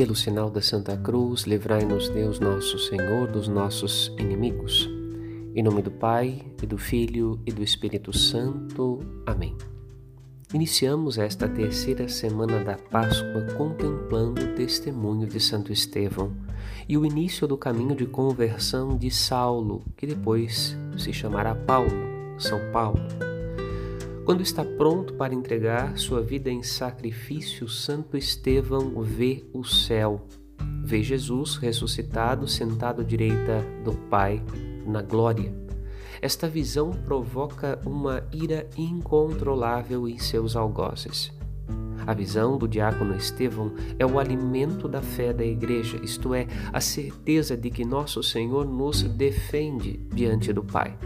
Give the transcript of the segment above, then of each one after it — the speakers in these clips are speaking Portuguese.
Pelo sinal da Santa Cruz, livrai-nos Deus nosso Senhor dos nossos inimigos. Em nome do Pai, e do Filho e do Espírito Santo. Amém. Iniciamos esta terceira semana da Páscoa contemplando o testemunho de Santo Estevão e o início do caminho de conversão de Saulo, que depois se chamará Paulo, São Paulo. Quando está pronto para entregar sua vida em sacrifício, Santo Estevão vê o céu, vê Jesus ressuscitado, sentado à direita do Pai na glória. Esta visão provoca uma ira incontrolável em seus algozes. A visão do diácono Estevão é o alimento da fé da igreja, isto é, a certeza de que nosso Senhor nos defende diante do Pai.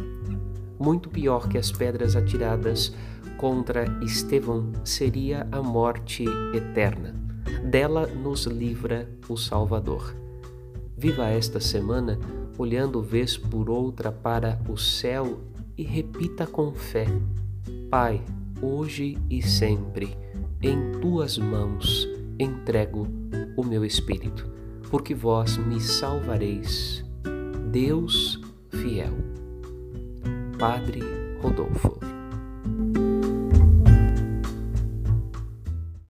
Muito pior que as pedras atiradas contra Estevão seria a morte eterna. Dela nos livra o Salvador. Viva esta semana olhando vez por outra para o céu e repita com fé: Pai, hoje e sempre, em tuas mãos entrego o meu espírito, porque vós me salvareis. Deus fiel. Padre Rodolfo.